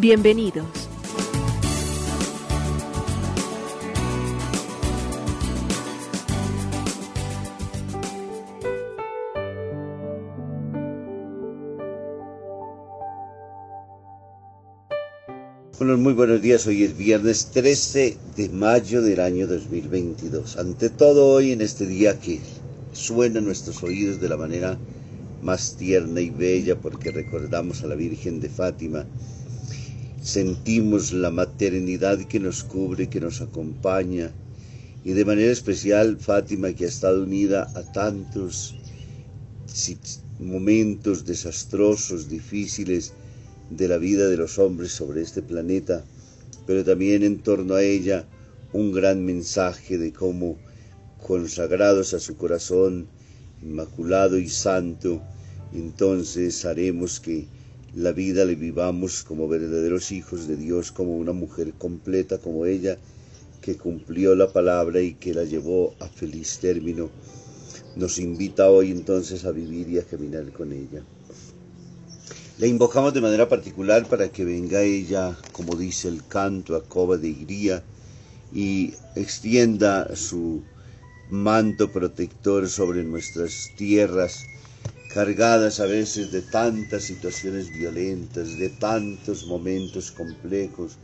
Bienvenidos. Bueno, muy buenos días. Hoy es viernes 13 de mayo del año 2022. Ante todo hoy en este día que suena nuestros oídos de la manera más tierna y bella porque recordamos a la Virgen de Fátima, sentimos la maternidad que nos cubre, que nos acompaña. Y de manera especial Fátima que ha estado unida a tantos momentos desastrosos, difíciles, de la vida de los hombres sobre este planeta, pero también en torno a ella un gran mensaje de cómo, consagrados a su corazón inmaculado y santo, entonces haremos que la vida le vivamos como verdaderos hijos de Dios, como una mujer completa como ella, que cumplió la palabra y que la llevó a feliz término. Nos invita hoy entonces a vivir y a caminar con ella. Le invocamos de manera particular para que venga ella, como dice el canto, a cova de Iría y extienda su manto protector sobre nuestras tierras, cargadas a veces de tantas situaciones violentas, de tantos momentos complejos,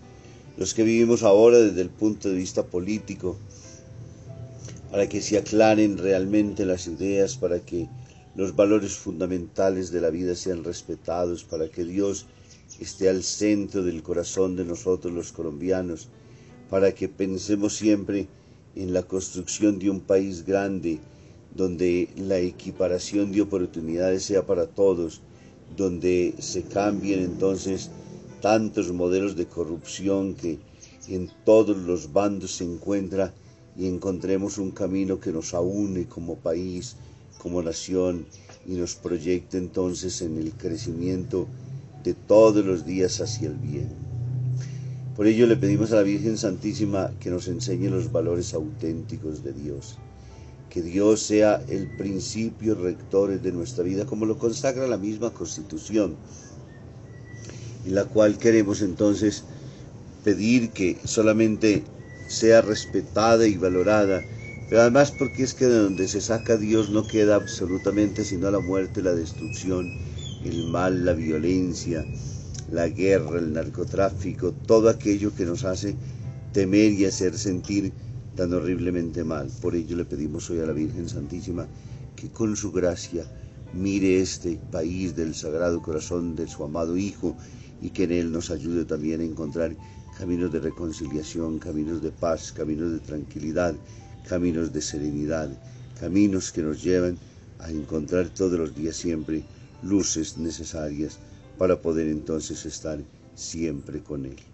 los que vivimos ahora desde el punto de vista político, para que se aclaren realmente las ideas, para que los valores fundamentales de la vida sean respetados, para que Dios esté al centro del corazón de nosotros los colombianos, para que pensemos siempre en la construcción de un país grande, donde la equiparación de oportunidades sea para todos, donde se cambien entonces tantos modelos de corrupción que en todos los bandos se encuentra y encontremos un camino que nos aúne como país, como nación y nos proyecte entonces en el crecimiento de todos los días hacia el bien. Por ello le pedimos a la Virgen Santísima que nos enseñe los valores auténticos de Dios, que Dios sea el principio rector de nuestra vida, como lo consagra la misma Constitución, en la cual queremos entonces pedir que solamente sea respetada y valorada pero además porque es que de donde se saca Dios no queda absolutamente sino la muerte, la destrucción, el mal, la violencia, la guerra, el narcotráfico, todo aquello que nos hace temer y hacer sentir tan horriblemente mal. Por ello le pedimos hoy a la Virgen Santísima que con su gracia mire este país del Sagrado Corazón de su amado Hijo y que en él nos ayude también a encontrar caminos de reconciliación, caminos de paz, caminos de tranquilidad, caminos de serenidad, caminos que nos llevan a encontrar todos los días siempre luces necesarias para poder entonces estar siempre con Él.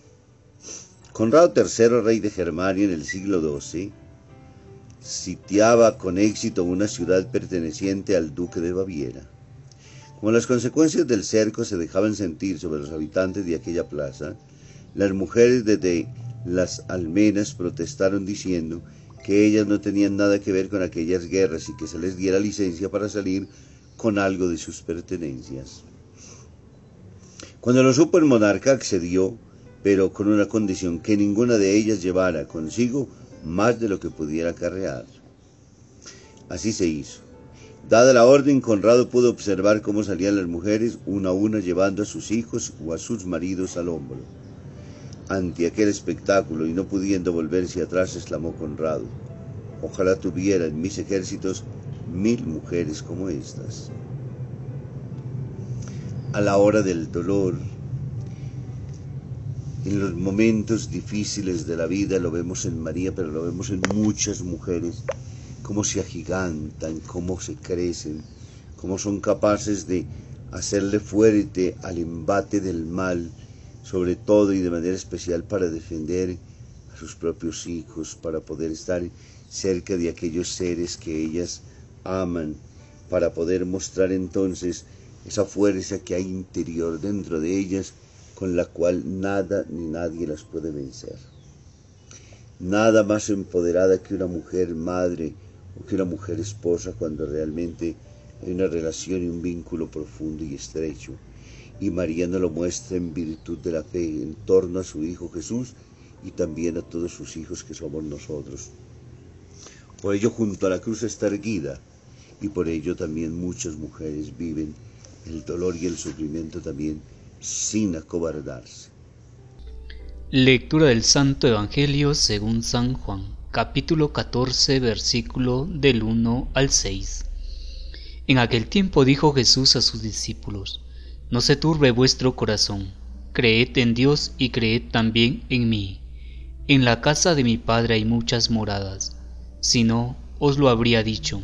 Conrado III, rey de Germania en el siglo XII, sitiaba con éxito una ciudad perteneciente al duque de Baviera. Como las consecuencias del cerco se dejaban sentir sobre los habitantes de aquella plaza, las mujeres desde las almenas protestaron diciendo que ellas no tenían nada que ver con aquellas guerras y que se les diera licencia para salir con algo de sus pertenencias. Cuando lo supo el monarca accedió, pero con una condición, que ninguna de ellas llevara consigo más de lo que pudiera acarrear. Así se hizo. Dada la orden, Conrado pudo observar cómo salían las mujeres una a una llevando a sus hijos o a sus maridos al hombro. Ante aquel espectáculo y no pudiendo volverse atrás, exclamó Conrado, ojalá tuviera en mis ejércitos mil mujeres como estas. A la hora del dolor, en los momentos difíciles de la vida, lo vemos en María, pero lo vemos en muchas mujeres, cómo se agigantan, cómo se crecen, cómo son capaces de hacerle fuerte al embate del mal, sobre todo y de manera especial para defender a sus propios hijos, para poder estar cerca de aquellos seres que ellas aman, para poder mostrar entonces esa fuerza que hay interior dentro de ellas, con la cual nada ni nadie las puede vencer. Nada más empoderada que una mujer madre o que una mujer esposa cuando realmente hay una relación y un vínculo profundo y estrecho y María nos lo muestra en virtud de la fe en torno a su Hijo Jesús y también a todos sus hijos que somos nosotros. Por ello junto a la cruz está erguida y por ello también muchas mujeres viven el dolor y el sufrimiento también sin acobardarse. Lectura del Santo Evangelio según San Juan, capítulo 14, versículo del 1 al 6. En aquel tiempo dijo Jesús a sus discípulos, no se turbe vuestro corazón, creed en Dios y creed también en mí. En la casa de mi Padre hay muchas moradas, si no, os lo habría dicho,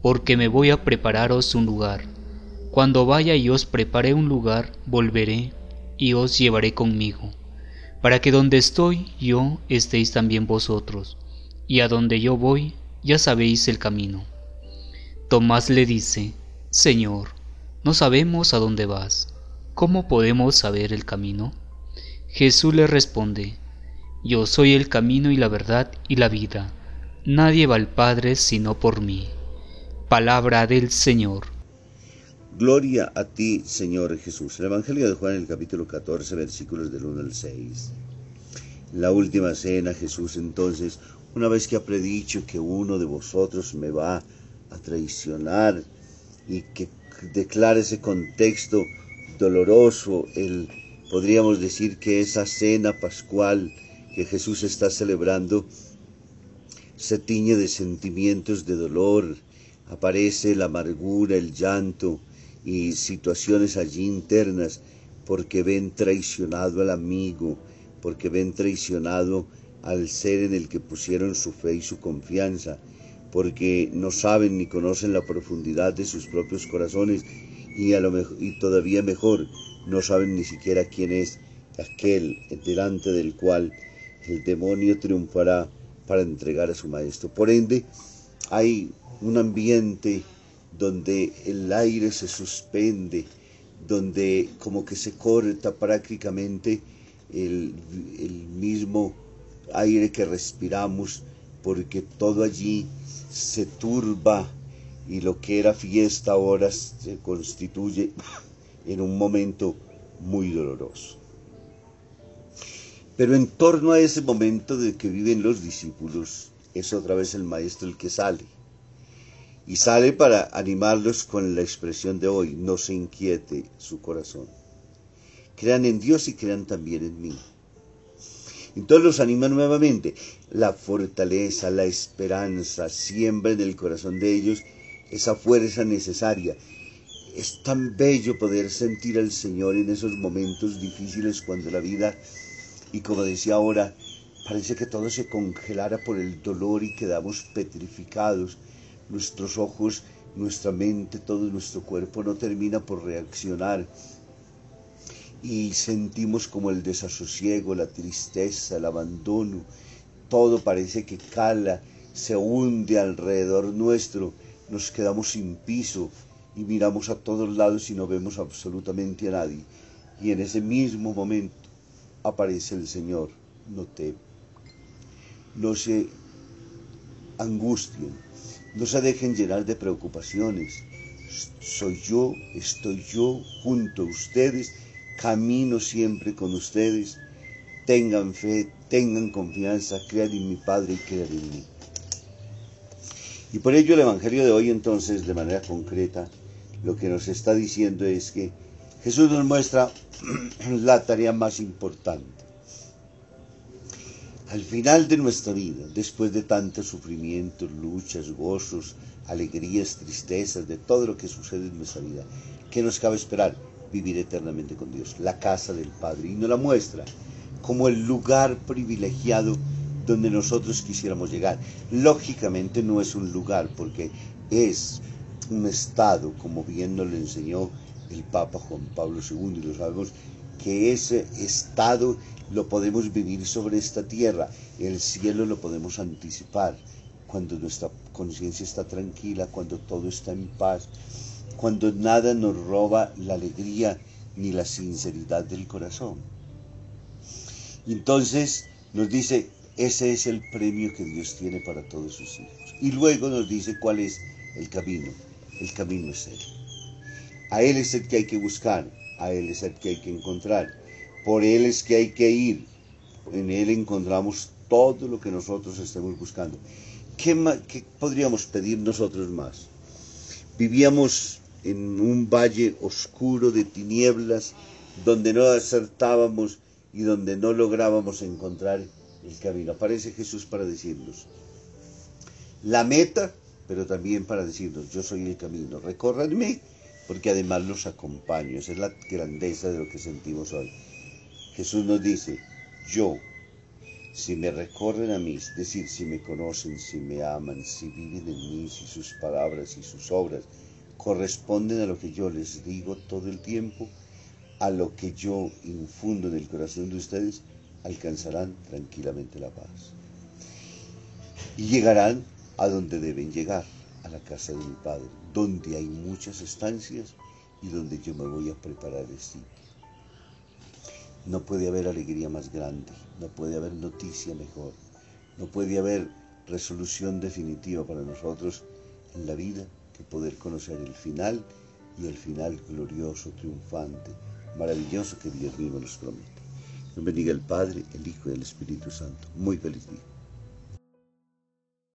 porque me voy a prepararos un lugar. Cuando vaya y os prepare un lugar, volveré y os llevaré conmigo, para que donde estoy yo estéis también vosotros, y a donde yo voy ya sabéis el camino. Tomás le dice, Señor, no sabemos a dónde vas. ¿Cómo podemos saber el camino? Jesús le responde, Yo soy el camino y la verdad y la vida. Nadie va al Padre sino por mí. Palabra del Señor. Gloria a ti, Señor Jesús. El Evangelio de Juan, el capítulo 14, versículos del 1 al 6. La última cena, Jesús entonces, una vez que ha predicho que uno de vosotros me va a traicionar y que declara ese contexto doloroso, el, podríamos decir que esa cena pascual que Jesús está celebrando se tiñe de sentimientos de dolor, aparece la amargura, el llanto y situaciones allí internas porque ven traicionado al amigo, porque ven traicionado al ser en el que pusieron su fe y su confianza, porque no saben ni conocen la profundidad de sus propios corazones y, a lo mejor, y todavía mejor, no saben ni siquiera quién es aquel delante del cual el demonio triunfará para entregar a su maestro. Por ende, hay un ambiente donde el aire se suspende, donde como que se corta prácticamente el, mismo aire que respiramos, porque todo allí se turba y lo que era fiesta ahora se constituye en un momento muy doloroso. Pero en torno a ese momento de que viven los discípulos, es otra vez el maestro el que sale. Y sale para animarlos con la expresión de hoy, no se inquiete su corazón. Crean en Dios y crean también en mí. Entonces los anima nuevamente. La fortaleza, la esperanza, siembra en el corazón de ellos esa fuerza necesaria. Es tan bello poder sentir al Señor en esos momentos difíciles cuando la vida, y como decía ahora, parece que todo se congelara por el dolor y quedamos petrificados. Nuestros ojos, nuestra mente, todo nuestro cuerpo no termina por reaccionar. y sentimos como el desasosiego, la tristeza, el abandono, todo parece que cala, se hunde alrededor nuestro, nos quedamos sin piso y miramos a todos lados y no vemos absolutamente a nadie. Y en ese mismo momento aparece el Señor, no te, no se angustien, no se dejen llenar de preocupaciones. Soy yo, estoy yo junto a ustedes, camino siempre con ustedes. Tengan fe, tengan confianza, crean en mi Padre y crean en mí. Y por ello el Evangelio de hoy entonces, de manera concreta, lo que nos está diciendo es que Jesús nos muestra la tarea más importante. Al final de nuestra vida, después de tantos sufrimientos, luchas, gozos, alegrías, tristezas, de todo lo que sucede en nuestra vida, ¿qué nos cabe esperar? Vivir eternamente con Dios, la casa del Padre. Y nos la muestra como el lugar privilegiado donde nosotros quisiéramos llegar. Lógicamente no es un lugar porque es un estado, como bien nos lo enseñó el Papa Juan Pablo II, y lo sabemos, que ese estado lo podemos vivir sobre esta tierra, el cielo lo podemos anticipar, cuando nuestra conciencia está tranquila, cuando todo está en paz, cuando nada nos roba la alegría ni la sinceridad del corazón. Entonces nos dice, ese es el premio que Dios tiene para todos sus hijos. Y luego nos dice cuál es el camino. El camino es Él. A Él es el que hay que buscar, a Él es el que hay que encontrar. Por Él es que hay que ir. En Él encontramos todo lo que nosotros estemos buscando. ¿Qué, qué podríamos pedir nosotros más? Vivíamos en un valle oscuro de tinieblas donde no acertábamos y donde no lográbamos encontrar el camino. Aparece Jesús para decirnos la meta, pero también para decirnos yo soy el camino. Recórranme porque además los acompaño. Esa es la grandeza de lo que sentimos hoy. Jesús nos dice, yo, si me recorren a mí, es decir, si me conocen, si me aman, si viven en mí, si sus palabras y sus obras corresponden a lo que yo les digo todo el tiempo, a lo que yo infundo en el corazón de ustedes, alcanzarán tranquilamente la paz. Y llegarán a donde deben llegar, a la casa de mi Padre, donde hay muchas estancias y donde yo me voy a preparar el sitio. No puede haber alegría más grande, no puede haber noticia mejor, no puede haber resolución definitiva para nosotros en la vida que poder conocer el final y el final glorioso, triunfante, maravilloso que Dios mismo nos promete. Bendiga el Padre, el Hijo y el Espíritu Santo. Muy feliz día.